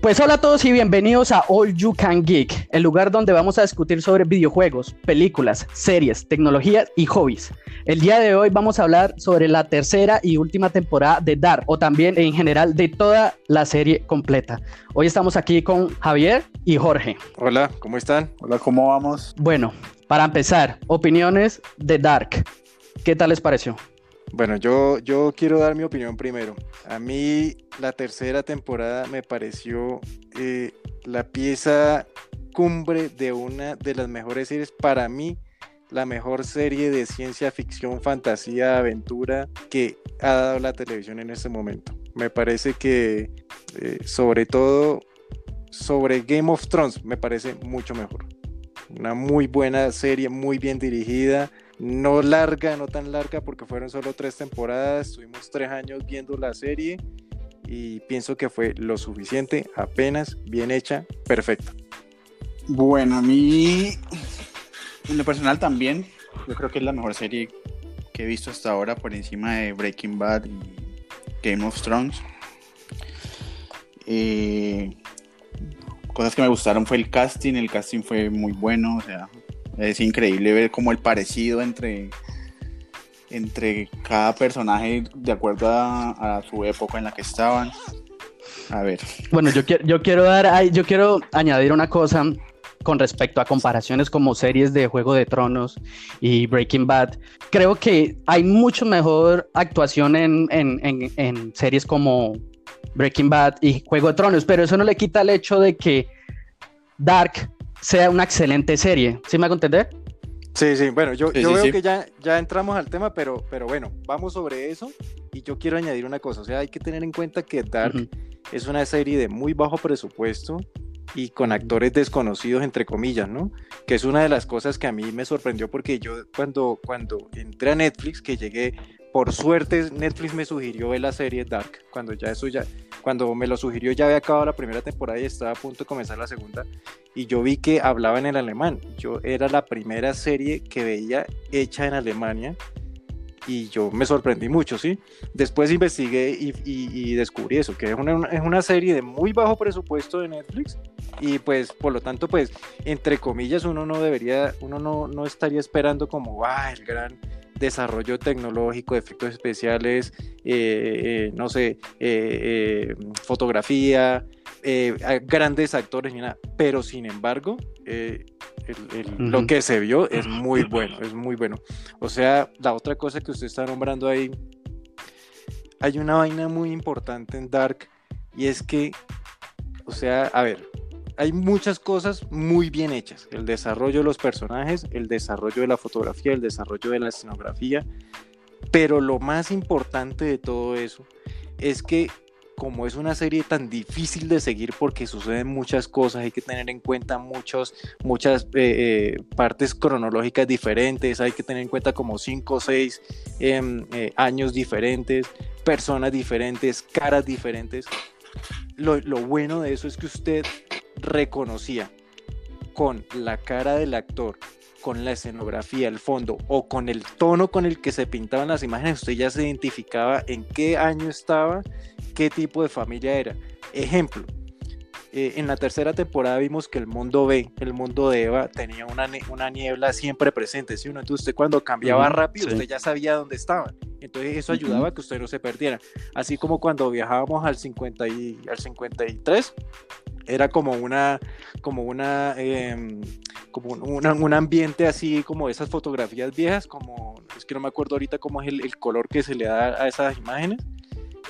Pues hola a todos y bienvenidos a All You Can Geek, el lugar donde vamos a discutir sobre videojuegos, películas, series, tecnología y hobbies. El día de hoy vamos a hablar sobre la tercera y última temporada de Dark, o también en general de toda la serie completa. Hoy estamos aquí con Javier y Jorge. Hola, ¿cómo están? Hola, ¿cómo vamos? Bueno, para empezar, opiniones de Dark. ¿Qué tal les pareció? Bueno, yo, yo quiero dar mi opinión primero. A mí la tercera temporada me pareció eh, la pieza cumbre de una de las mejores series. Para mí, la mejor serie de ciencia ficción, fantasía, aventura que ha dado la televisión en este momento. Me parece que, eh, sobre todo, sobre Game of Thrones, me parece mucho mejor. Una muy buena serie, muy bien dirigida no larga, no tan larga, porque fueron solo tres temporadas, estuvimos tres años viendo la serie y pienso que fue lo suficiente, apenas, bien hecha, perfecta. Bueno, a mí, en lo personal también, yo creo que es la mejor serie que he visto hasta ahora por encima de Breaking Bad y Game of Thrones. Eh, cosas que me gustaron fue el casting, el casting fue muy bueno, o sea, es increíble ver como el parecido entre, entre cada personaje de acuerdo a, su época en la que estaban. A ver. Bueno, yo quiero, yo quiero dar, yo quiero añadir una cosa con respecto a comparaciones como series de Juego de Tronos y Breaking Bad. Creo que hay mucho mejor actuación en, en series como Breaking Bad y Juego de Tronos, pero eso no le quita el hecho de que Dark sea una excelente serie. ¿Sí me hago entender? Sí, sí, bueno, yo, yo veo que ya, ya entramos al tema, pero, pero bueno, vamos sobre eso y yo quiero añadir una cosa, o sea, hay que tener en cuenta que Dark es una serie de muy bajo presupuesto y con actores desconocidos, entre comillas, ¿no? Que es una de las cosas que a mí me sorprendió porque yo cuando, cuando entré a Netflix, que llegué, por suerte Netflix me sugirió ver la serie Dark, cuando ya eso ya, cuando me lo sugirió ya había acabado la primera temporada y estaba a punto de comenzar la segunda y yo vi que hablaban en alemán. Yo era la primera serie que veía hecha en Alemania y yo me sorprendí mucho, ¿sí? Después investigué y, descubrí eso, que es una, es una, serie de muy bajo presupuesto de Netflix y pues por lo tanto pues entre comillas uno no debería, uno no, no estaría esperando como, ah, el gran desarrollo tecnológico, efectos especiales, eh, eh, no sé, eh, fotografía, grandes actores nada. Pero sin embargo, lo que se vio es muy bueno, es muy bueno. O sea, la otra cosa que usted está nombrando ahí, hay una vaina muy importante en Dark y es que, o sea, a ver, hay muchas cosas muy bien hechas. El desarrollo de los personajes, el desarrollo de la fotografía, el desarrollo de la escenografía. Pero lo más importante de todo eso es que como es una serie tan difícil de seguir porque suceden muchas cosas, hay que tener en cuenta muchos, muchas eh, eh, partes cronológicas diferentes, hay que tener en cuenta como 5 o 6 em, eh, años diferentes, personas diferentes, caras diferentes. Lo, lo bueno de eso es que usted reconocía con la cara del actor, con la escenografía, el fondo o con el tono con el que se pintaban las imágenes, usted ya se identificaba en qué año estaba, qué tipo de familia era. Ejemplo, eh, en la tercera temporada vimos que el mundo B, el mundo de Eva, tenía una, una niebla siempre presente, ¿sí? Entonces usted cuando cambiaba rápido, usted ya sabía dónde estaba. Entonces eso ayudaba a que usted no se perdiera. Así como cuando viajábamos al, 50 y, al 53, era como una, como una, em, como un ambiente así como esas fotografías viejas, como, es que no me acuerdo ahorita cómo es el, color que se le da a esas imágenes.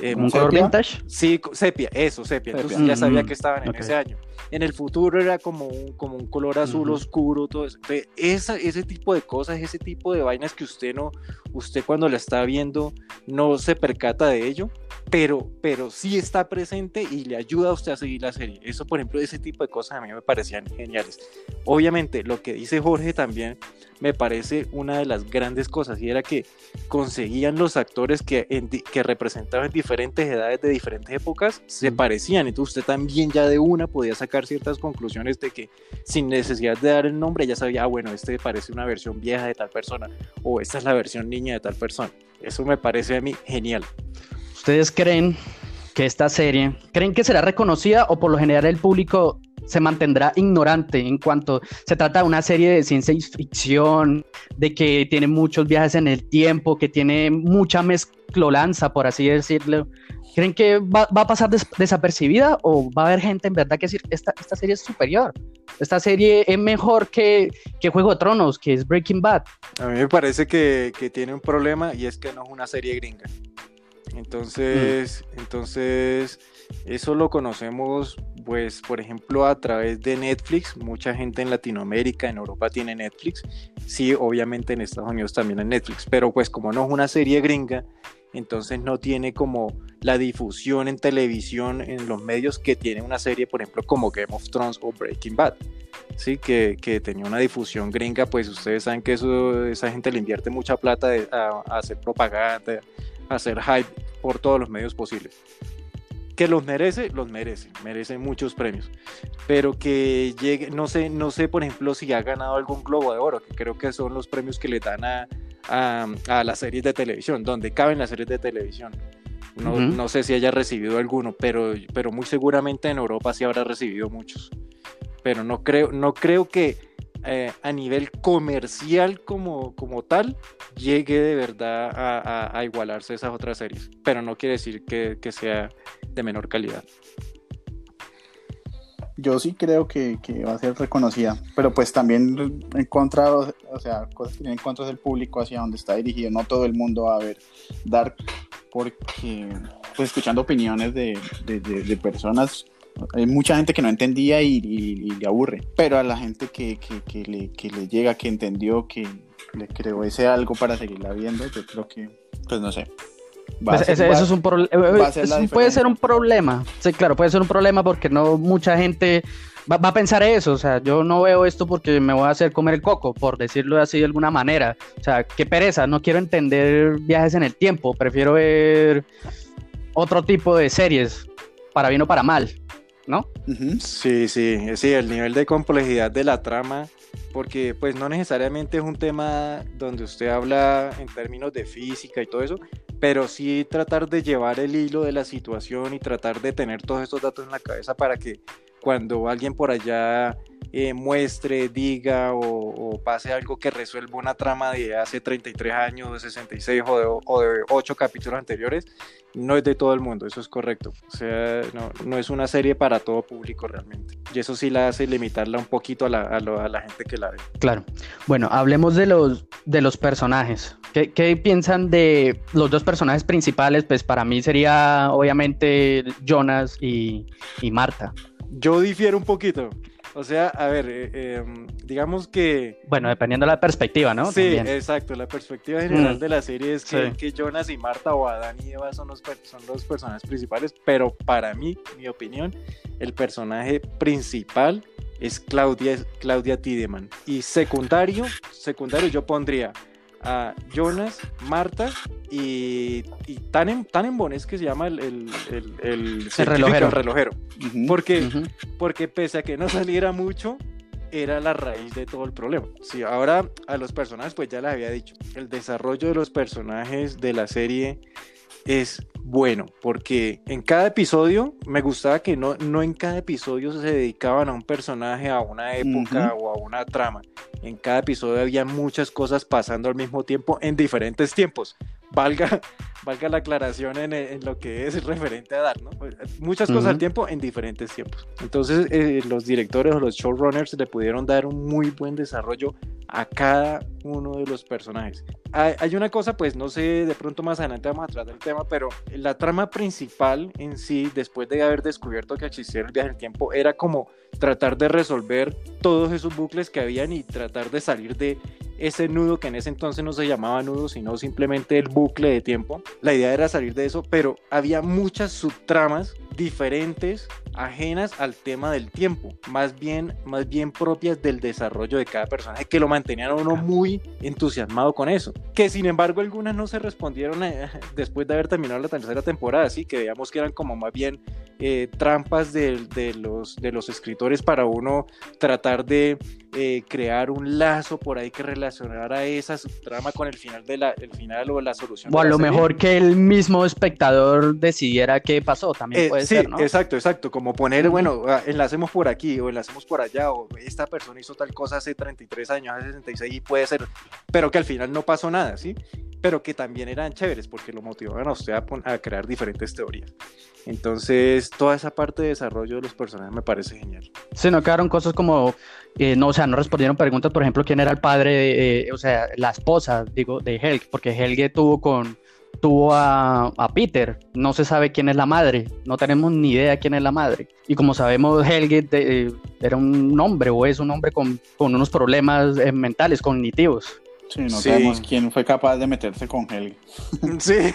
Eh, ¿Un color vintage? Sí, sepia, eso, sepia. Entonces ya sabía que estaban en ese año. En el futuro era como un, como un color azul oscuro, todo eso. esa, ese tipo de cosas, ese tipo de vainas que usted no, usted cuando la está viendo no se percata de ello, pero, pero sí está presente y le ayuda a usted a seguir la serie. Eso, por ejemplo, ese tipo de cosas a mí me parecían geniales. Obviamente, lo que dice Jorge también me parece una de las grandes cosas y era que conseguían los actores que, que representaban diferentes edades de diferentes épocas, se parecían. Entonces usted también ya de una podía sacar ciertas conclusiones de que sin necesidad de dar el nombre ya sabía, ah, bueno, este parece una versión vieja de tal persona o esta es la versión niña de tal persona. Eso me parece a mí genial. ¿Ustedes creen que esta serie, ¿creen que será reconocida o por lo general el público se mantendrá ignorante en cuanto se trata de una serie de ciencia ficción, de que tiene muchos viajes en el tiempo, que tiene mucha mezclolanza, por así decirlo? ¿Creen que va, a pasar desapercibida o va a haber gente en verdad que decir, esta, esta serie es superior? Esta serie es mejor que, que Juego de Tronos, que es Breaking Bad. A mí me parece que, que tiene un problema y es que no es una serie gringa. Entonces, mm. entonces, eso lo conocemos, pues, por ejemplo, a través de Netflix. Mucha gente en Latinoamérica, en Europa tiene Netflix. Sí, obviamente en Estados Unidos también hay Netflix, pero pues como no es una serie gringa, entonces no tiene como la difusión en televisión, en los medios que tiene una serie, por ejemplo, como Game of Thrones o Breaking Bad, ¿sí? que, que tenía una difusión gringa, pues ustedes saben que eso, esa gente le invierte mucha plata a, hacer propaganda, a hacer hype por todos los medios posibles. Que los merece, los merece, merece muchos premios. Pero que llegue, no sé, no sé, por ejemplo, si ha ganado algún Globo de Oro, que creo que son los premios que le dan a, a, las series de televisión, donde caben las series de televisión. No, no, sé si haya recibido alguno, pero, pero muy seguramente en Europa sí habrá recibido muchos. Pero no creo, no creo que eh, a nivel comercial como, como tal llegue de verdad a, a, igualarse esas otras series. Pero no quiere decir que, que sea de menor calidad yo sí creo que, va a ser reconocida, pero pues también en contra, o sea, cosas que tienen en contra del público hacia donde está dirigido, no todo el mundo va a ver Dark, porque pues escuchando opiniones de, personas, hay mucha gente que no entendía y, le aburre, pero a la gente que, le, que le llega, que entendió, que le creó ese algo para seguirla viendo, yo creo que, pues no sé, pues eso es un eh, puede ser un problema. Sí, claro, puede ser un problema porque no mucha gente va, a pensar eso. O sea, yo no veo esto porque me voy a hacer comer el coco, por decirlo así de alguna manera. O sea, qué pereza, no quiero entender viajes en el tiempo. Prefiero ver otro tipo de series, para bien o para mal, ¿no? Sí, sí, sí, el nivel de complejidad de la trama porque pues no necesariamente es un tema donde usted habla en términos de física y todo eso, pero sí tratar de llevar el hilo de la situación y tratar de tener todos estos datos en la cabeza para que cuando alguien por allá eh, muestre, diga o, pase algo que resuelva una trama de hace 33 años, de 66 o de, o de 8 capítulos anteriores, no es de todo el mundo, eso es correcto. O sea, no, no, es una serie para todo público realmente. Y eso sí la hace limitarla un poquito a la, a, a la gente que la ve. Claro. Bueno, hablemos de los, de los personajes. ¿Qué, ¿Qué, piensan de los dos personajes principales? Pues para mí sería obviamente Jonas y, y Marta. Yo difiero un poquito. O sea, a ver, eh, em, digamos que... Bueno, dependiendo de la perspectiva, ¿no? Sí, exacto. La perspectiva general mm. de la serie es que, Jonas y Marta o Adán y Eva son los, son los personajes principales, pero para mí, mi opinión, el personaje principal es Claudia, Claudia Tiedemann. Y secundario, secundario yo pondría a Jonas, Marta y, y Tanen, es que se llama el, el, el, relojero. relojero. porque, porque pese a que no saliera mucho, era la raíz de todo el problema. Sí, ahora a los personajes, pues ya les había dicho, el desarrollo de los personajes de la serie es bueno, porque en cada episodio me gustaba que no, no en cada episodio se dedicaban a un personaje, a una época o a una trama. En cada episodio había muchas cosas pasando al mismo tiempo en diferentes tiempos. Valga, valga la aclaración en, lo que es referente a dar, ¿no? Pues, muchas cosas al tiempo en diferentes tiempos. Entonces eh, los directores o los showrunners le pudieron dar un muy buen desarrollo a cada uno de los personajes. Hay, una cosa, pues no sé, de pronto más adelante vamos a tratar del tema, pero la trama principal en sí, después de haber descubierto que existía el viaje del tiempo, era como tratar de resolver todos esos bucles que habían y tratar de salir de ese nudo que en ese entonces no se llamaba nudo, sino simplemente el bucle de tiempo. La idea era salir de eso, pero había muchas subtramas diferentes, ajenas al tema del tiempo, más bien, más bien propias del desarrollo de cada personaje, que lo mantenían a uno muy entusiasmado con eso. Que sin embargo algunas no se respondieron eh, después de haber terminado la tercera temporada, así que digamos que eran como más bien eh, trampas de, de, los, de los escritores para uno tratar de eh, crear un lazo por ahí que relacionara esa trama con el final de la el final o la solución. O a lo mejor que el mismo espectador decidiera qué pasó, también puede ser, ¿no? Exacto, exacto, como poner, bueno, ah, enlacemos por aquí o enlacemos por allá, o esta persona hizo tal cosa hace 33 años, hace 66 y puede ser, pero que al final no pasó nada, ¿sí? Pero que también eran chéveres porque lo motivaban a usted a, a crear diferentes teorías. Entonces, toda esa parte de desarrollo de los personajes me parece genial. Se no quedaron cosas como, eh, no, o sea, no respondieron preguntas, por ejemplo, quién era el padre, eh, o sea, la esposa, digo, de Helge, porque Helge tuvo con, tuvo a, Peter, no se sabe quién es la madre, no tenemos ni idea quién es la madre. Y como sabemos, Helge eh, era un hombre o es un hombre con, con unos problemas mentales, cognitivos. Sí, no sabemos quién fue capaz de meterse con Helge. Sí.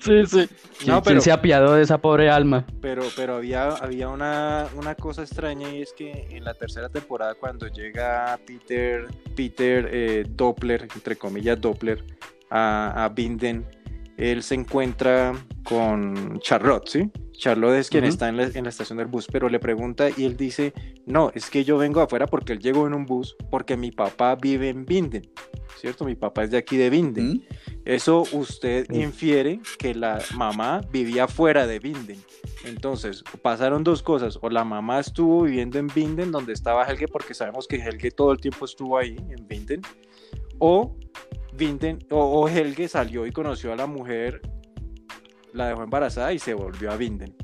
sí, sí. No, ¿Quién se apiadó de esa pobre alma? Pero, pero había, había una, una, cosa extraña y es que en la tercera temporada cuando llega Peter, Peter eh, Doppler, entre comillas Doppler, a, a Binden, él se encuentra con Charlotte, ¿sí? Charlotte es quien está en la, estación del bus, pero le pregunta y él dice, no, es que yo vengo afuera porque él llegó en un bus, porque mi papá vive en Binden, ¿cierto? Mi papá es de aquí de Binden. ¿Mm? Eso usted infiere que la mamá vivía fuera de Binden. Entonces, pasaron dos cosas, o la mamá estuvo viviendo en Binden, donde estaba Helge, porque sabemos que Helge todo el tiempo estuvo ahí, en Binden, o Binden, o Helge salió y conoció a la mujer la dejó embarazada y se volvió a Binden.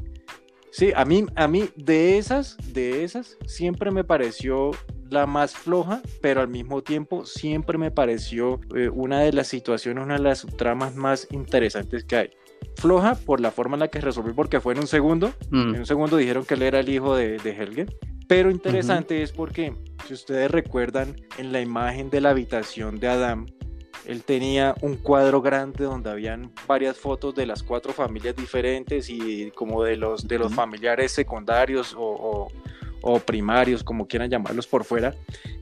Sí, a mí, a mí de esas, de esas, siempre me pareció la más floja, pero al mismo tiempo siempre me pareció eh, una de las situaciones, una de las tramas más interesantes que hay. Floja por la forma en la que resolvió, porque fue en un segundo. Mm. En un segundo dijeron que él era el hijo de, de Helge. Pero interesante es porque, si ustedes recuerdan, en la imagen de la habitación de Adam, él tenía un cuadro grande donde habían varias fotos de las cuatro familias diferentes y como de los, de los familiares secundarios o, primarios, como quieran llamarlos por fuera.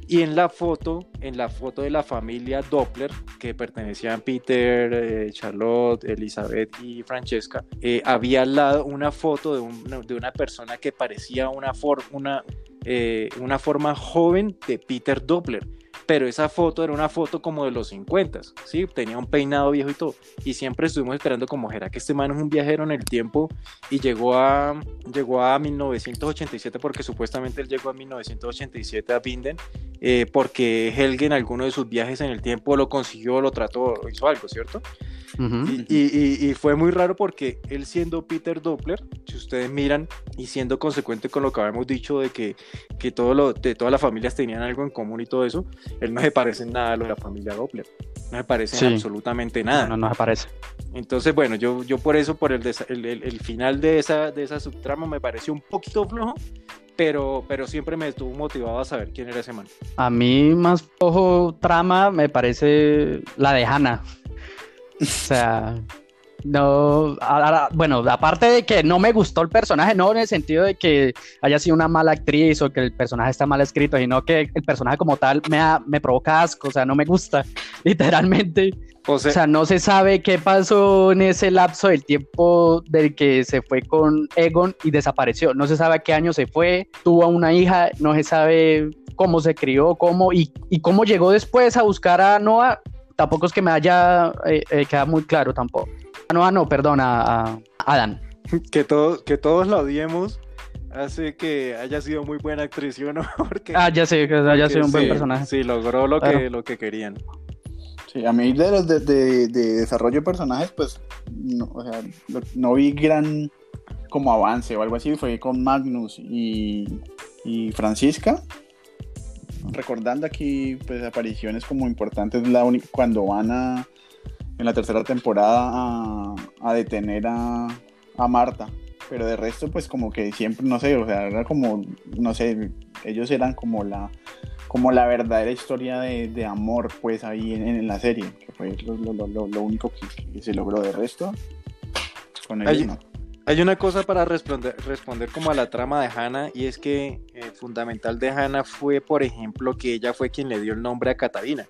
Y en la foto, en la foto de la familia Doppler, que pertenecían Peter, eh, Charlotte, Elizabeth y Francesca, eh, había al lado una foto de, de una persona que parecía una, una, eh, una forma joven de Peter Doppler pero esa foto era una foto como de los 50, ¿sí? Tenía un peinado viejo y todo. Y siempre estuvimos esperando como, ¿era que este man es un viajero en el tiempo? Y llegó a, llegó a 1987 porque supuestamente él llegó a 1987 a Binden eh, porque Helge en alguno de sus viajes en el tiempo lo consiguió, lo trató, hizo algo, ¿cierto? y, fue muy raro porque él siendo Peter Doppler, si ustedes miran y siendo consecuente con lo que habíamos dicho de que, que todo lo, de todas las familias tenían algo en común y todo eso, él no se parece en nada a lo de la familia Doppler. No se parece en absolutamente nada. No, no, se parece. Entonces, bueno, yo, yo por eso, por el, el, el, final de esa, de esa subtrama me pareció un poquito flojo, pero, pero siempre me estuvo motivado a saber quién era ese man. A mí más flojo trama me parece la de Hannah. O sea, no, bueno, aparte de que no me gustó el personaje, no en el sentido de que haya sido una mala actriz o que el personaje está mal escrito, sino que el personaje como tal me, me provoca asco, o sea, no me gusta, literalmente. O sea, no se sabe qué pasó en ese lapso del tiempo del que se fue con Egon y desapareció. No se sabe a qué año se fue, tuvo una hija, no se sabe cómo se crió, cómo y, y cómo llegó después a buscar a Noah tampoco es que me haya eh, eh, quedado muy claro tampoco. No, ah, no, perdón, a, Adam. Que, todos que todos la odiemos hace que haya sido muy buena actriz, no? Porque, ah, ya sé, que haya sido un buen personaje. Sí, logró lo, que, lo que querían. Sí, a mí de los de, desarrollo de personajes, pues, no, o sea, no vi gran como avance o algo así, fue con Magnus y, y Francisca, recordando aquí pues apariciones como importantes la cuando van a en la tercera temporada a, detener a, Marta. Pero de resto pues como que siempre no sé o sea era como no sé ellos eran como la como la verdadera historia de, amor pues ahí en, la serie que fue lo, único que, se logró de resto con ellos, Hay una cosa para responder, responder como a la trama de Hannah y es que el eh, fundamental de Hannah fue, por ejemplo, que ella fue quien le dio el nombre a Catarina.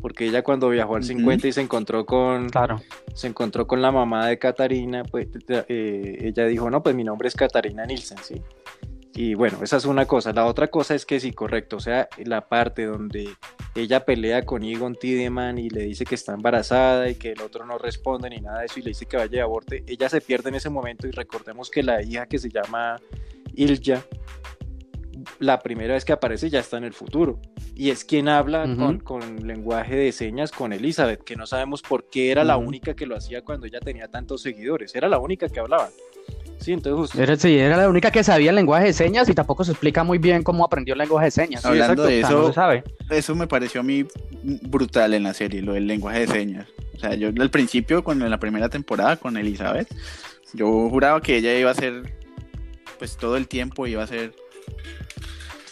Porque ella cuando viajó al 50 y se encontró con claro. se encontró con la mamá de Catarina, pues eh, ella dijo, no, pues mi nombre es Catarina Nielsen, ¿sí? Y bueno, esa es una cosa. La otra cosa es que sí, correcto. O sea, la parte donde ella pelea con Egon Tideman y le dice que está embarazada y que el otro no responde ni nada de eso y le dice que vaya a aborte, ella se pierde en ese momento y recordemos que la hija que se llama Ilja, la primera vez que aparece ya está en el futuro. Y es quien habla con, con, lenguaje de señas con Elizabeth, que no sabemos por qué era la única que lo hacía cuando ella tenía tantos seguidores. Era la única que hablaba. Sí, entonces Era, sí, era la única que sabía el lenguaje de señas y tampoco se explica muy bien cómo aprendió el lenguaje de señas. Hablando de eso, sabe. eso me pareció a mí brutal en la serie, lo del lenguaje de señas. O sea, yo al principio, cuando en la primera temporada con Elizabeth, yo juraba que ella iba a ser, pues todo el tiempo iba a ser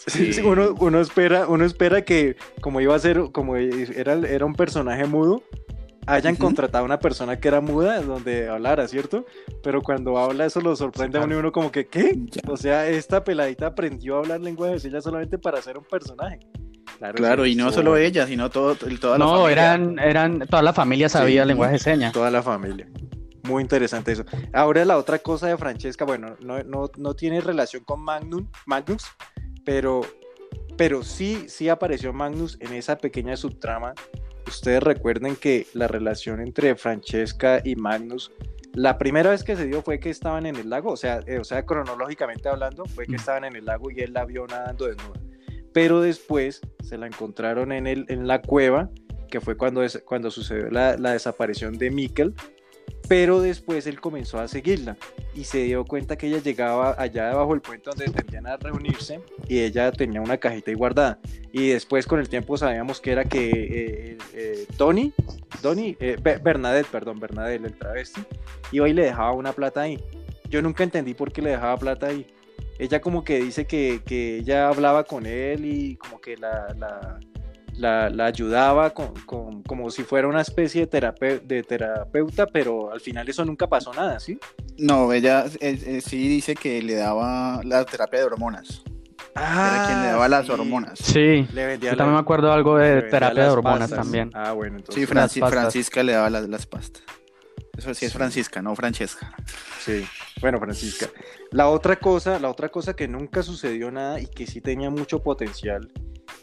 Sí, uno, uno, espera, uno espera que como iba a ser, como era, era un personaje mudo, hayan contratado a una persona que era muda donde hablara, ¿cierto? Pero cuando habla eso lo sorprende a uno y uno como que, ¿qué? O sea, esta peladita aprendió a hablar lenguaje de señas solamente para ser un personaje. Claro, y no solo ella, sino todo, toda la no, familia. No, eran, eran, toda la familia sabía lenguaje de señas. Toda la familia. Muy interesante eso. Ahora la otra cosa de Francesca, bueno, no, no, no tiene relación con Magnum, Magnus, pero, pero sí, sí apareció Magnus en esa pequeña subtrama ustedes recuerden que la relación entre Francesca y Magnus, la primera vez que se dio fue que estaban en el lago, o sea, eh, o sea, cronológicamente hablando, fue que estaban en el lago y él la vio nadando desnuda. Pero después se la encontraron en, el, en la cueva, que fue cuando, cuando sucedió la, la desaparición de Mikkel, pero después él comenzó a seguirla y se dio cuenta que ella llegaba allá debajo del puente donde tendrían a reunirse y ella tenía una cajita ahí guardada. Y después con el tiempo sabíamos que era que eh, eh, Tony, Tony, eh, Bernadette, perdón, Bernadette, el travesti, iba y le dejaba una plata ahí. Yo nunca entendí por qué le dejaba plata ahí. Ella como que dice que, que ella hablaba con él y como que la la, ayudaba con, como si fuera una especie de, de terapeuta, pero al final eso nunca pasó nada, ¿sí? No, ella eh, eh, sí dice que le daba la terapia de hormonas. Ah, Era quien le daba las hormonas. Sí, yo también me acuerdo algo de terapia de hormonas también. Ah, bueno, entonces. Sí, Francisca le daba las, las pastas. Eso sí es Francisca, no Francesca. Sí, bueno, Francisca. La otra cosa, la otra cosa que nunca sucedió nada y que sí tenía mucho potencial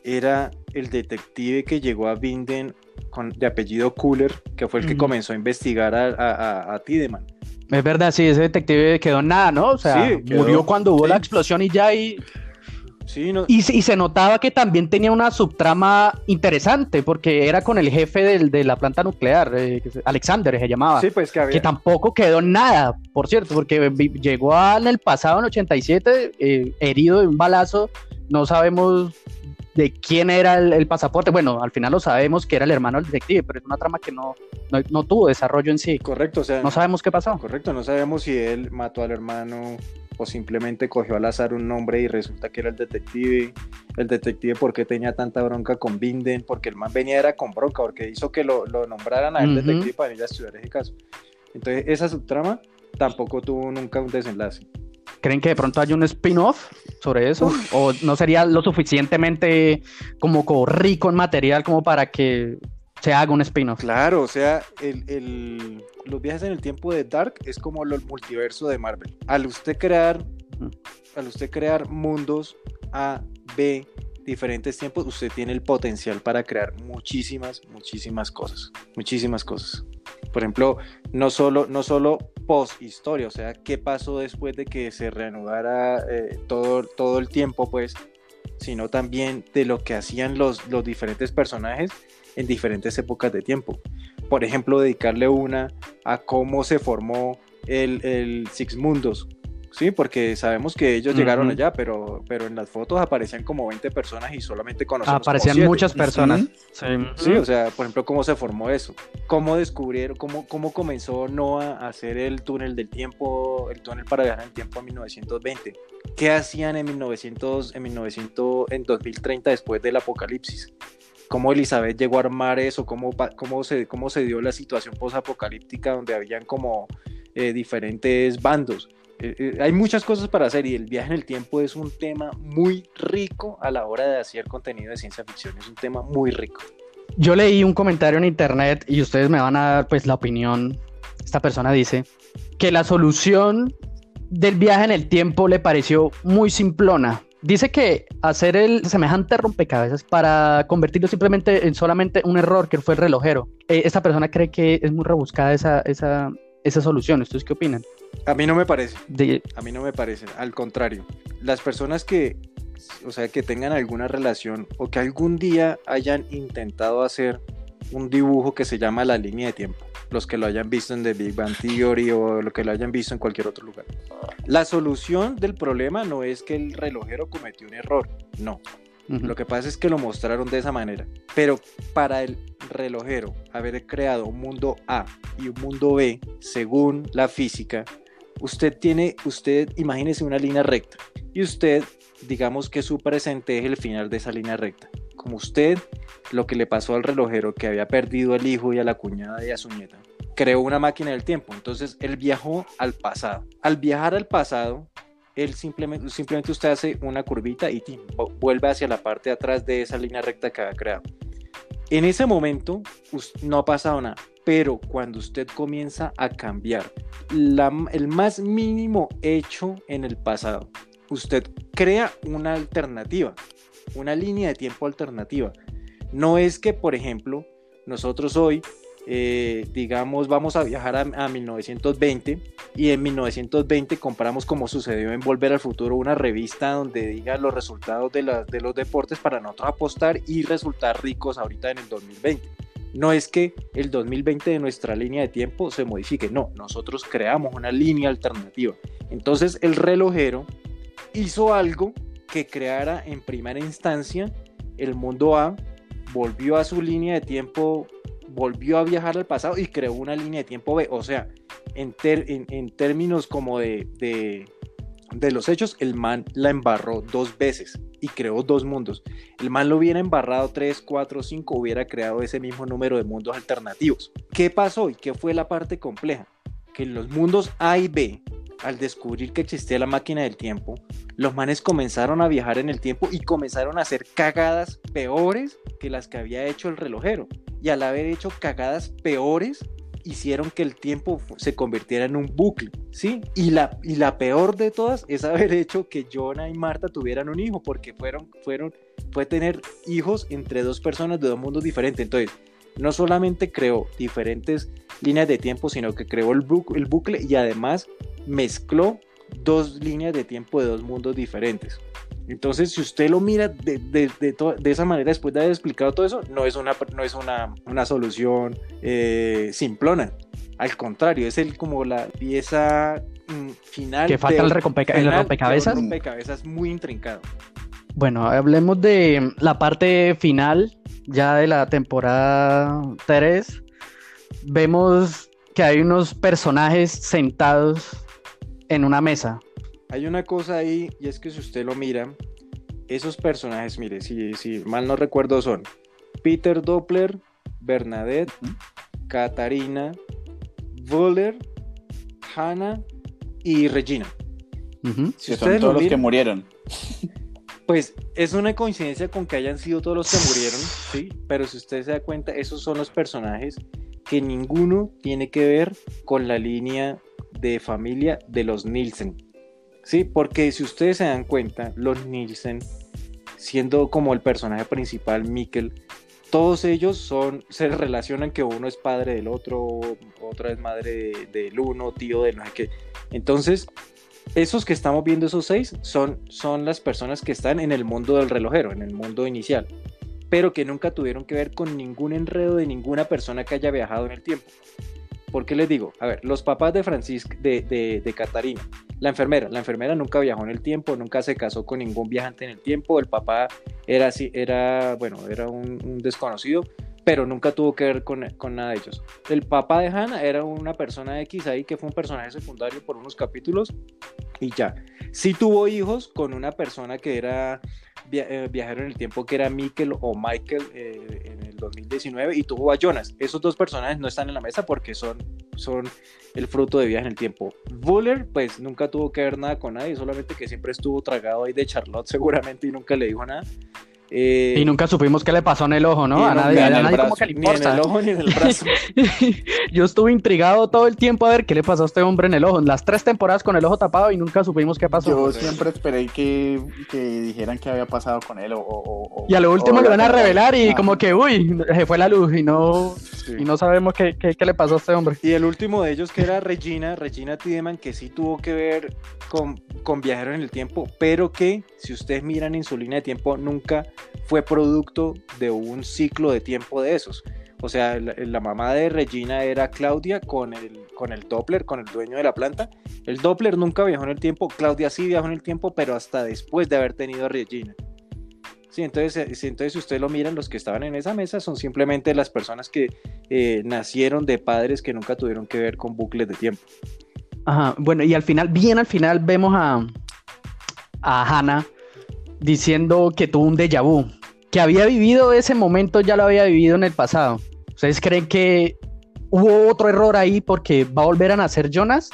era el detective que llegó a Binden con, de apellido Cooler, que fue el que comenzó a investigar a, a, Tideman. Es verdad, sí, ese detective quedó en nada, ¿no? O sea, murió cuando hubo la explosión y ya ahí... Sí, y, se notaba que también tenía una subtrama interesante, porque era con el jefe de la planta nuclear, eh, Alexander se llamaba. Sí, pues que, que tampoco quedó en nada, por cierto, porque llegó en el pasado, en 87, eh, herido de un balazo, no sabemos de quién era el, pasaporte. Bueno, al final lo sabemos que era el hermano del detective, pero es una trama que no, no, tuvo desarrollo en sí. Correcto, o sea. No sabemos qué pasó. Correcto, no sabemos si él mató al hermano o simplemente cogió al azar un nombre y resulta que era el detective. El detective, ¿por qué tenía tanta bronca con Binden? Porque el man venía era con bronca, porque hizo que lo, lo nombraran a el detective para ir a estudiar ese caso. Entonces, esa subtrama tampoco tuvo nunca un desenlace. ¿Creen que de pronto hay un spin-off sobre eso? ¿O no sería lo suficientemente como, rico en material como para que se haga un spin-off? Claro, o sea, el, los viajes en el tiempo de Dark es como el multiverso de Marvel. Al usted crear, al usted crear mundos A, B, diferentes tiempos, usted tiene el potencial para crear muchísimas, muchísimas cosas. Muchísimas cosas. Por ejemplo, no solo, no solo post historia, o sea, qué pasó después de que se reanudara eh, todo, todo el tiempo, pues, sino también de lo que hacían los, los diferentes personajes en diferentes épocas de tiempo. Por ejemplo, dedicarle una a cómo se formó el, el Six Mundos, Sí, porque sabemos que ellos llegaron allá, pero, pero en las fotos aparecían como 20 personas y solamente conocemos Aparecían muchas personas. sí. o sea, por ejemplo, ¿cómo se formó eso? ¿Cómo descubrieron, cómo, cómo comenzó Noah a hacer el túnel del tiempo, el túnel para viajar en el tiempo en 1920? ¿Qué hacían en 1900, en 1900, en 2030 después del apocalipsis? cómo Elizabeth llegó a armar eso, cómo, cómo, se, cómo se dio la situación post-apocalíptica donde habían como eh, diferentes bandos. Eh, eh, hay muchas cosas para hacer y el viaje en el tiempo es un tema muy rico a la hora de hacer contenido de ciencia ficción. Es un tema muy rico. Yo leí un comentario en internet y ustedes me van a dar pues la opinión. Esta persona dice que la solución del viaje en el tiempo le pareció muy simplona. Dice que hacer el semejante rompecabezas para convertirlo simplemente en solamente un error que fue el relojero. Eh, esta persona cree que es muy rebuscada esa, esa, esa solución. ¿Ustedes qué opinan? A mí no me parece. A mí no me parece. Al contrario, las personas que, o sea, que tengan alguna relación o que algún día hayan intentado hacer un dibujo que se llama la línea de tiempo. Los que lo hayan visto en The Big Bang Theory o lo que lo hayan visto en cualquier otro lugar. La solución del problema no es que el relojero cometió un error, no. Lo que pasa es que lo mostraron de esa manera. Pero para el relojero haber creado un mundo A y un mundo B, según la física, usted tiene, usted imagínese una línea recta y usted, digamos que su presente es el final de esa línea recta. Como usted, lo que le pasó al relojero que había perdido al hijo y a la cuñada y a su nieta, creó una máquina del tiempo. Entonces él viajó al pasado. Al viajar al pasado, él simplemente, simplemente usted hace una curvita y vuelve hacia la parte de atrás de esa línea recta que había creado. En ese momento no ha pasado nada, pero cuando usted comienza a cambiar el más mínimo hecho en el pasado, usted crea una alternativa, una línea de tiempo alternativa. No es que, por ejemplo, nosotros hoy eh, digamos, vamos a viajar a, 1920 y en 1920 compramos, como sucedió en Volver al Futuro, una revista donde diga los resultados de, de los deportes para nosotros apostar y resultar ricos ahorita en el 2020. No es que el 2020 de nuestra línea de tiempo se modifique, no, nosotros creamos una línea alternativa. Entonces el relojero hizo algo que creara en primera instancia el mundo A, volvió a su línea de tiempo volvió a viajar al pasado y creó una línea de tiempo B. O sea, en, en, términos como de, de, los hechos, el man la embarró dos veces y creó dos mundos. El man lo hubiera embarrado 3, 4, 5, hubiera creado ese mismo número de mundos alternativos. ¿Qué pasó y qué fue la parte compleja? Que en los mundos A y B, al descubrir que existía la máquina del tiempo, los manes comenzaron a viajar en el tiempo y comenzaron a hacer cagadas peores que las que había hecho el relojero y al haber hecho cagadas peores, hicieron que el tiempo se convirtiera en un bucle, ¿sí? Y la, y la peor de todas es haber hecho que Jonah y Marta tuvieran un hijo, porque fueron, fueron, fue tener hijos entre dos personas de dos mundos diferentes. Entonces, no solamente creó diferentes líneas de tiempo, sino que creó el, el bucle y además mezcló dos líneas de tiempo de dos mundos diferentes. Entonces, si usted lo mira de, de, de, esa manera, después de haber explicado todo eso, no es una, no es una, una solución eh, simplona. Al contrario, es el, como la pieza mm, final. Que falta el, rompecabezas. El rompecabezas muy intrincado. Bueno, hablemos de la parte final ya de la temporada 3. Vemos que hay unos personajes sentados en una mesa hay una cosa ahí y es que si usted lo mira, esos personajes, mire, si, si mal no recuerdo son Peter Doppler, Bernadette, Katarina, Voller, Hannah y Regina. Si son todos los que murieron. Pues es una coincidencia con que hayan sido todos los que murieron, sí, pero si usted se da cuenta, esos son los personajes que ninguno tiene que ver con la línea de familia de los Nielsen. Sí, porque si ustedes se dan cuenta, los Nielsen, siendo como el personaje principal, Mikkel, todos ellos son, se relacionan que uno es padre del otro, otra es madre del uno, tío del no sé qué. Entonces, esos que estamos viendo, esos seis, son, son las personas que están en el mundo del relojero, en el mundo inicial, pero que nunca tuvieron que ver con ningún enredo de ninguna persona que haya viajado en el tiempo. ¿Por qué les digo? A ver, los papás de Francisco, de, de, de Catarina, la enfermera, la enfermera nunca viajó en el tiempo, nunca se casó con ningún viajante en el tiempo, el papá era así, era, bueno, era un, desconocido, pero nunca tuvo que ver con, nada de ellos. El papá de Hannah era una persona X ahí que fue un personaje secundario por unos capítulos y ya. Sí tuvo hijos con una persona que era eh, viajero en el tiempo, que era Michael o Michael eh, en el 2019, y tuvo a Jonas. Esos dos personajes no están en la mesa porque son, son el fruto de viaje en el tiempo. Buller, pues nunca tuvo que ver nada con nadie, solamente que siempre estuvo tragado ahí de Charlotte seguramente y nunca le dijo nada. Eh, y nunca supimos qué le pasó en el ojo, ¿no? A nadie, como que le importa. Ni en el ojo ni en el brazo. Yo estuve intrigado todo el tiempo a ver qué le pasó a este hombre en el ojo. En las tres temporadas con el ojo tapado y nunca supimos qué pasó. Yo siempre esperé que, que dijeran qué había pasado con él. O, y a lo último lo van a revelar y como que, uy, se fue la luz y no, y no sabemos qué, qué, qué, le pasó a este hombre. Y el último de ellos que era Regina, Regina Tiedemann, que sí tuvo que ver con, con Viajero en el Tiempo, pero que si ustedes miran en su línea de tiempo nunca fue producto de un ciclo de tiempo de esos. O sea, la, mamá de Regina era Claudia con el, con el Doppler, con el dueño de la planta. El Doppler nunca viajó en el tiempo, Claudia sí viajó en el tiempo, pero hasta después de haber tenido a Regina. Sí, entonces, eh, entonces si usted lo miran, los que estaban en esa mesa son simplemente las personas que eh, nacieron de padres que nunca tuvieron que ver con bucles de tiempo. Ajá, bueno, y al final, bien al final, vemos a, a Hannah diciendo que tuvo un déjà vu, que había vivido ese momento, ya lo había vivido en el pasado. ¿Ustedes creen que hubo otro error ahí porque va a volver a nacer Jonas?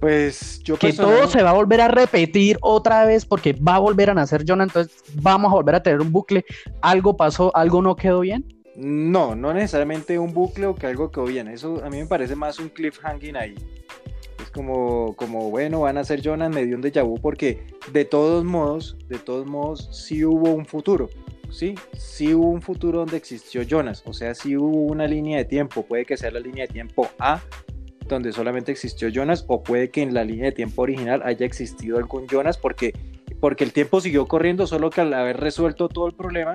Pues yo que todo se va a volver a repetir otra vez porque va a volver a nacer Jonas, entonces vamos a volver a tener un bucle. ¿Algo pasó? ¿Algo no quedó bien? No, no necesariamente un bucle o que algo quedó bien. Eso a mí me parece más un cliffhanging ahí como, como bueno, van a ser Jonas, me dio un déjà vu porque de todos modos, de todos modos, sí hubo un futuro, ¿sí? Sí hubo un futuro donde existió Jonas, o sea, sí hubo una línea de tiempo, puede que sea la línea de tiempo A, donde solamente existió Jonas, o puede que en la línea de tiempo original haya existido algún Jonas, porque, porque el tiempo siguió corriendo, solo que al haber resuelto todo el problema,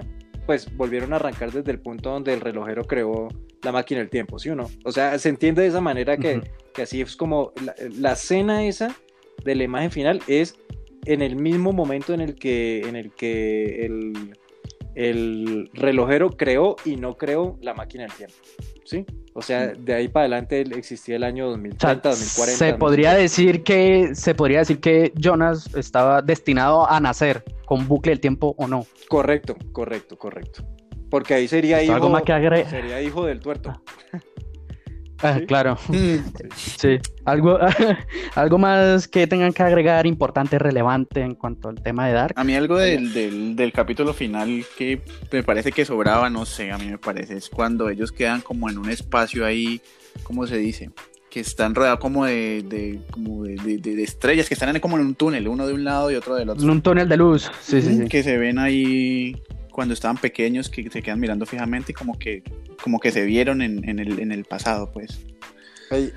pues volvieron a arrancar desde el punto donde el relojero creó la máquina del tiempo, ¿sí o no? O sea, se entiende de esa manera que, así es como la, la, escena esa de la imagen final es en el mismo momento en el que, en el, que el, el relojero creó y no creó la máquina del tiempo, ¿sí? O sea, de ahí para adelante existía el año 2030, 2040. Se podría decir que se podría decir que Jonas estaba destinado a nacer con bucle del tiempo o no. Correcto, correcto, correcto. Porque ahí sería hijo, sería hijo del tuerto. Ah, claro. Sí. Algo, algo más que tengan que agregar importante, relevante en cuanto al tema de Dark. A mí algo del, del, capítulo final que me parece que sobraba, no sé, a mí me parece, es cuando ellos quedan como en un espacio ahí, ¿cómo se dice? Que están rodeados como de, como de, estrellas, que están como en un túnel, uno de un lado y otro del otro. En un túnel de luz, sí, sí, sí. Que se ven ahí cuando estaban pequeños que se quedan mirando fijamente y como que, como que se vieron en, en, el, en el pasado, pues.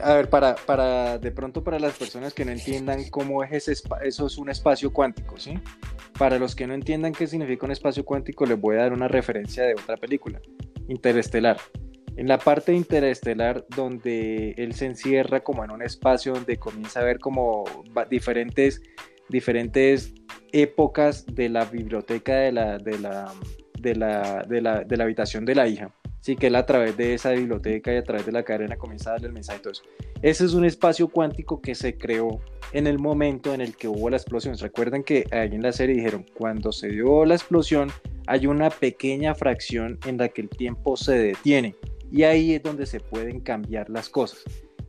A ver, para, para, de pronto para las personas que no entiendan cómo es ese eso es un espacio cuántico, ¿sí? Para los que no entiendan qué significa un espacio cuántico, les voy a dar una referencia de otra película, Interestelar. En la parte interestelar donde él se encierra como en un espacio donde comienza a ver como diferentes, diferentes épocas de la biblioteca de la, de la, de la, de la, de la habitación de la hija. Sí, que él a través de esa biblioteca y a través de la cadena comienza a darle el mensaje y eso. Ese es un espacio cuántico que se creó en el momento en el que hubo la explosión. Recuerden que ahí en la serie dijeron, cuando se dio la explosión, hay una pequeña fracción en la que el tiempo se detiene. Y ahí es donde se pueden cambiar las cosas.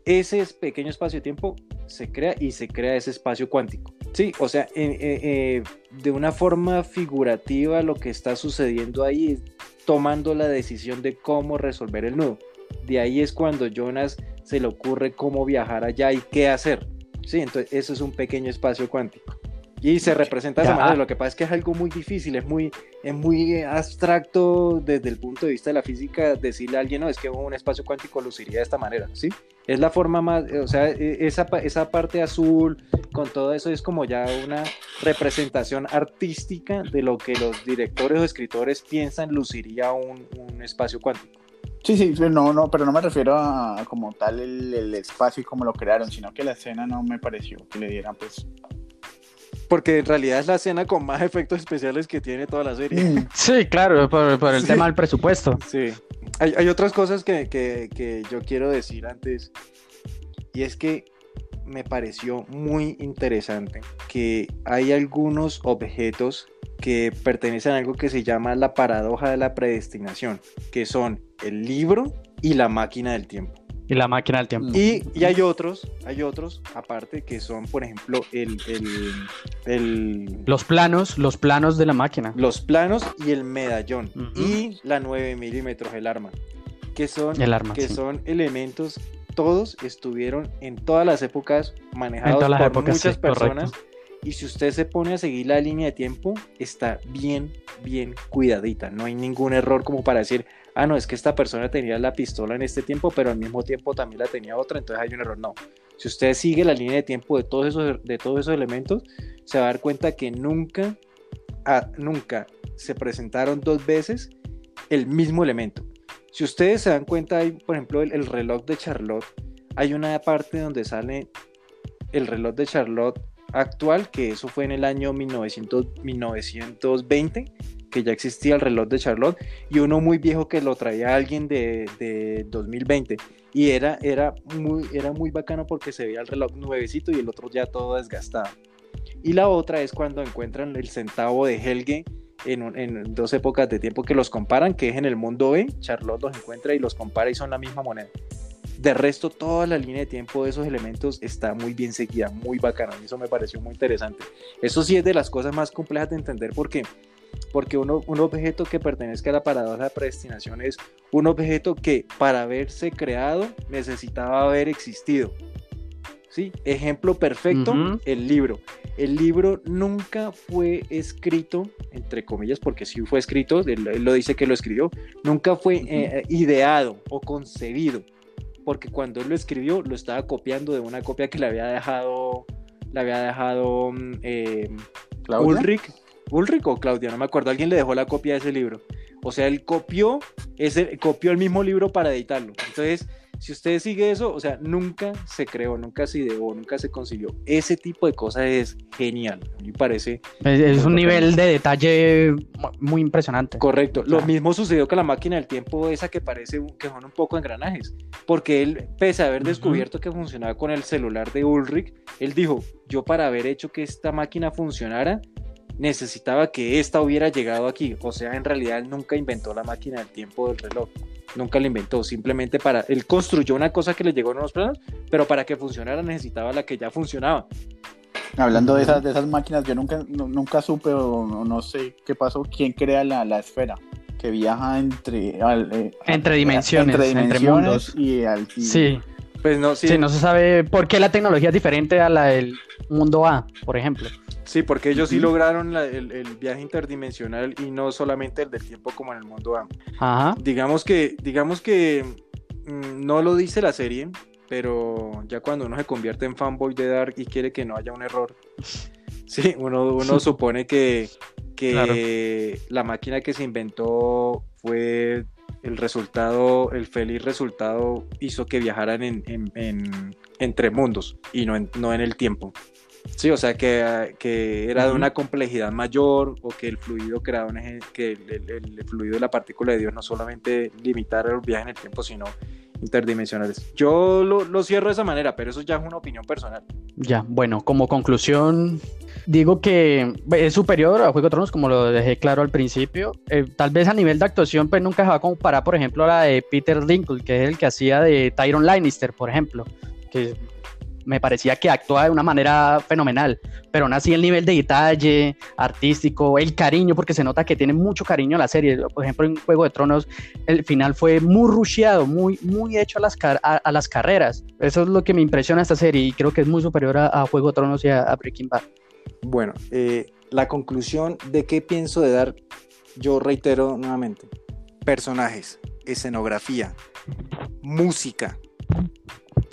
Ese pequeño espacio de tiempo se crea y se crea ese espacio cuántico. Sí, o sea, eh, de una forma figurativa lo que está sucediendo ahí es tomando la decisión de cómo resolver el nudo. De ahí es cuando Jonas se le ocurre cómo viajar allá y qué hacer. Sí, entonces eso es un pequeño espacio cuántico. Y se representa de esa manera. Lo que pasa es que es algo muy difícil, es muy, es muy abstracto desde el punto de vista de la física decirle a alguien, no, es que un espacio cuántico luciría de esta manera, ¿sí? Es la forma más, o sea, e, esa, esa parte azul con todo eso es como ya una representación artística de lo que los directores o escritores piensan luciría un, un espacio cuántico. Sí, sí, no, no, pero no me refiero a como tal el, el, espacio y cómo lo crearon, sino que la escena no me pareció que le dieran pues porque en realidad es la escena con más efectos especiales que tiene toda la serie. Mm. Sí, claro, por, el tema del presupuesto. Sí. Hay, otras cosas que, yo quiero decir antes, y es que me pareció muy interesante que hay algunos objetos que pertenecen a algo que se llama la paradoja de la predestinación, que son el libro y la máquina del tiempo. Y la máquina del tiempo. Y, y hay otros, hay otros aparte que son, por ejemplo, el, el, Los planos, los planos de la máquina. Los planos y el medallón. Y la 9 milímetros, el arma. Que son, el arma, que son elementos, todos estuvieron en todas las épocas manejados por muchas personas. Y si usted se pone a seguir la línea de tiempo, está bien, bien cuidadita. No hay ningún error como para decir, ah, no, es que esta persona tenía la pistola en este tiempo, pero al mismo tiempo también la tenía otra, entonces hay un error. No. Si usted sigue la línea de tiempo de todos esos, de todos esos elementos, se va a dar cuenta que nunca, nunca se presentaron dos veces el mismo elemento. Si ustedes se dan cuenta, hay, por ejemplo, el reloj de Charlotte, hay una parte donde sale el reloj de Charlotte actual, que eso fue en el año 1900, 1920, que ya existía el reloj de Charlotte, y uno muy viejo que lo traía alguien de, de 2020. Y era, era, muy, era muy bacano porque se veía el reloj nuevecito y el otro ya todo desgastado. Y la otra es cuando encuentran el centavo de Helge en, dos épocas de tiempo que los comparan, que es en el mundo B, Charlotte los encuentra y los compara y son la misma moneda. De resto, toda la línea de tiempo de esos elementos está muy bien seguida, muy bacana. Eso me pareció muy interesante. Eso sí es de las cosas más complejas de entender porque, porque uno, un objeto que pertenezca a la paradoja de predestinación es un objeto que para haberse creado necesitaba haber existido. ¿Sí? Ejemplo perfecto, el libro. El libro nunca fue escrito, entre comillas, porque sí fue escrito, él, lo dice que lo escribió, nunca fue eh, ideado o concebido porque cuando él lo escribió lo estaba copiando de una copia que le había dejado, le había dejado mm, eh, Ulrich, Ulrich o Claudia, no me acuerdo, alguien le dejó la copia de ese libro. O sea, él copió, ese, copió el mismo libro para editarlo. Entonces, si usted sigue eso, o sea, nunca se creó, nunca se ideó, nunca se consiguió. Ese tipo de cosas es genial, a mí me parece. Es, un nivel de detalle muy impresionante. Correcto. Lo mismo sucedió con la máquina del tiempo, esa que parece que son un poco engranajes, porque él, pese a haber descubierto que funcionaba con el celular de Ulrich, él dijo, yo para haber hecho que esta máquina funcionara, necesitaba que esta hubiera llegado aquí. O sea, en realidad él nunca inventó la máquina del tiempo del reloj nunca la inventó, simplemente para, él construyó una cosa que le llegó en los planos, pero para que funcionara necesitaba la que ya funcionaba. Hablando de esas, de esas máquinas, yo nunca, nunca supe o no, sé qué pasó, quién crea la, la esfera que viaja entre, eh, entre dimensiones, entre, mundos. Y al, Sí. Pues no, sí. sí, no se sabe por qué la tecnología es diferente a la del mundo A, por ejemplo. Sí, porque ellos sí lograron el, viaje interdimensional y no solamente el del tiempo como en el mundo A. Ajá. Digamos que, digamos que mm, no lo dice la serie, pero ya cuando uno se convierte en fanboy de Dark y quiere que no haya un error, sí, uno, uno supone que, que la máquina que se inventó fue el resultado, el feliz resultado hizo que viajaran en, entre mundos y no no en el tiempo. Sí, o sea, que, que era de una complejidad mayor o que el fluido creado, que el, fluido de la partícula de Dios no solamente limitara el viaje en el tiempo, sino interdimensionales. Yo lo, lo, cierro de esa manera, pero eso ya es una opinión personal. Ya, bueno, como conclusión, digo que es superior a Juego de Tronos, como lo dejé claro al principio. Eh, tal vez a nivel de actuación, pues nunca se va a comparar, por ejemplo, a la de Peter Dinklage, que es el que hacía de Tyron Lannister, por ejemplo, que me parecía que actuaba de una manera fenomenal, pero aún así el nivel de detalle artístico, el cariño, porque se nota que tiene mucho cariño a la serie. Por ejemplo, en Juego de Tronos, el final fue muy rusheado, muy, muy hecho a las, a, las carreras. Eso es lo que me impresiona esta serie y creo que es muy superior a, Juego de Tronos y a, Breaking Bad. Bueno, eh, la conclusión de qué pienso de dar, yo reitero nuevamente, personajes, escenografía, música,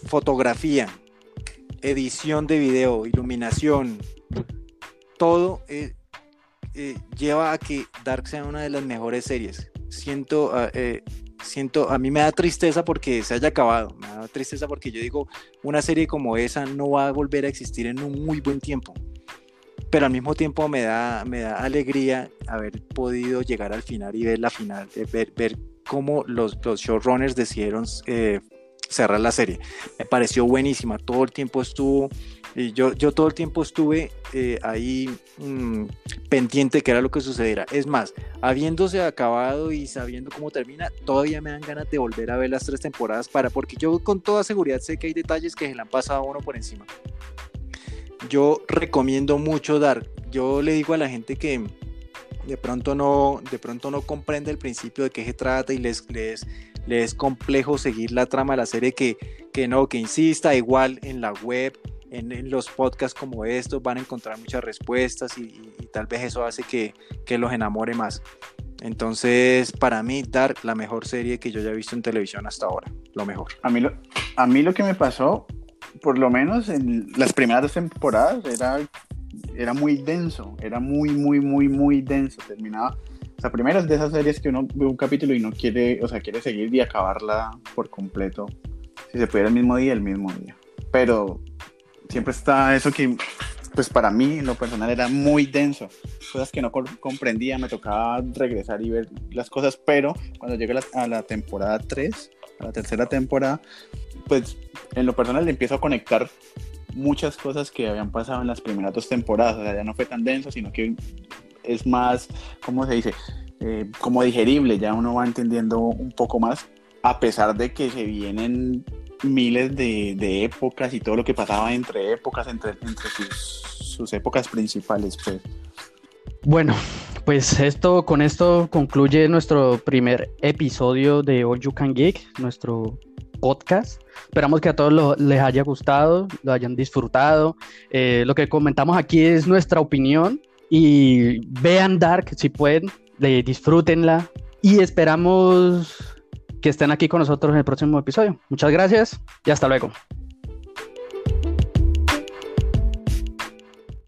fotografía, edición de video, iluminación, todo eh, eh, lleva a que Dark sea una de las mejores series. Siento, ah, eh, siento, a mí me da tristeza porque se haya acabado, me da tristeza porque yo digo, una serie como esa no va a volver a existir en un muy buen tiempo. Pero al mismo tiempo me da, me da alegría haber podido llegar al final y ver la final, ver, ver cómo los, los showrunners decidieron cerrar la serie. Me pareció buenísima, todo el tiempo estuvo, y yo, yo todo el tiempo estuve eh, ahí mm, pendiente que era lo que sucediera. Es más, habiéndose acabado y sabiendo cómo termina, todavía me dan ganas de volver a ver las tres temporadas para, porque yo con toda seguridad sé que hay detalles que se le han pasado a uno por encima. Yo recomiendo mucho dar, yo le digo a la gente que de pronto no, de pronto no comprende el principio de qué se trata y les, les es complejo seguir la trama de la serie, que, que no, que insista, igual en la web, en, los podcasts como estos van a encontrar muchas respuestas y, tal vez eso hace que, que, los enamore más. Entonces, para mí, Dark, la mejor serie que yo haya visto en televisión hasta ahora, lo mejor. A mí lo, a mí lo que me pasó, por lo menos en las primeras dos temporadas, era, era muy denso, era muy, muy, muy, muy denso. Terminaba, o sea, primero es de esas series que uno ve un capítulo y no quiere, o sea, quiere seguir y acabarla por completo. Si se pudiera el mismo día, el mismo día. Pero siempre está eso que, pues para mí, en lo personal, era muy denso. Cosas que no comprendía, me tocaba regresar y ver las cosas, pero cuando llegué a la, temporada 3, a la tercera temporada, pues en lo personal le empiezo a conectar muchas cosas que habían pasado en las primeras dos temporadas. O sea, ya no fue tan denso, sino que es más, ¿cómo se dice? Eh, como digerible, ya uno va entendiendo un poco más, a pesar de que se vienen miles de, épocas y todo lo que pasaba entre épocas, entre, sus, épocas principales, pues. Bueno, pues esto, con esto concluye nuestro primer episodio de All You Can Geek, nuestro podcast. Esperamos que a todos les haya gustado, lo hayan disfrutado. Eh, lo que comentamos aquí es nuestra opinión y vean Dark si pueden, disfrútenla y esperamos que estén aquí con nosotros en el próximo episodio. Muchas gracias y hasta luego.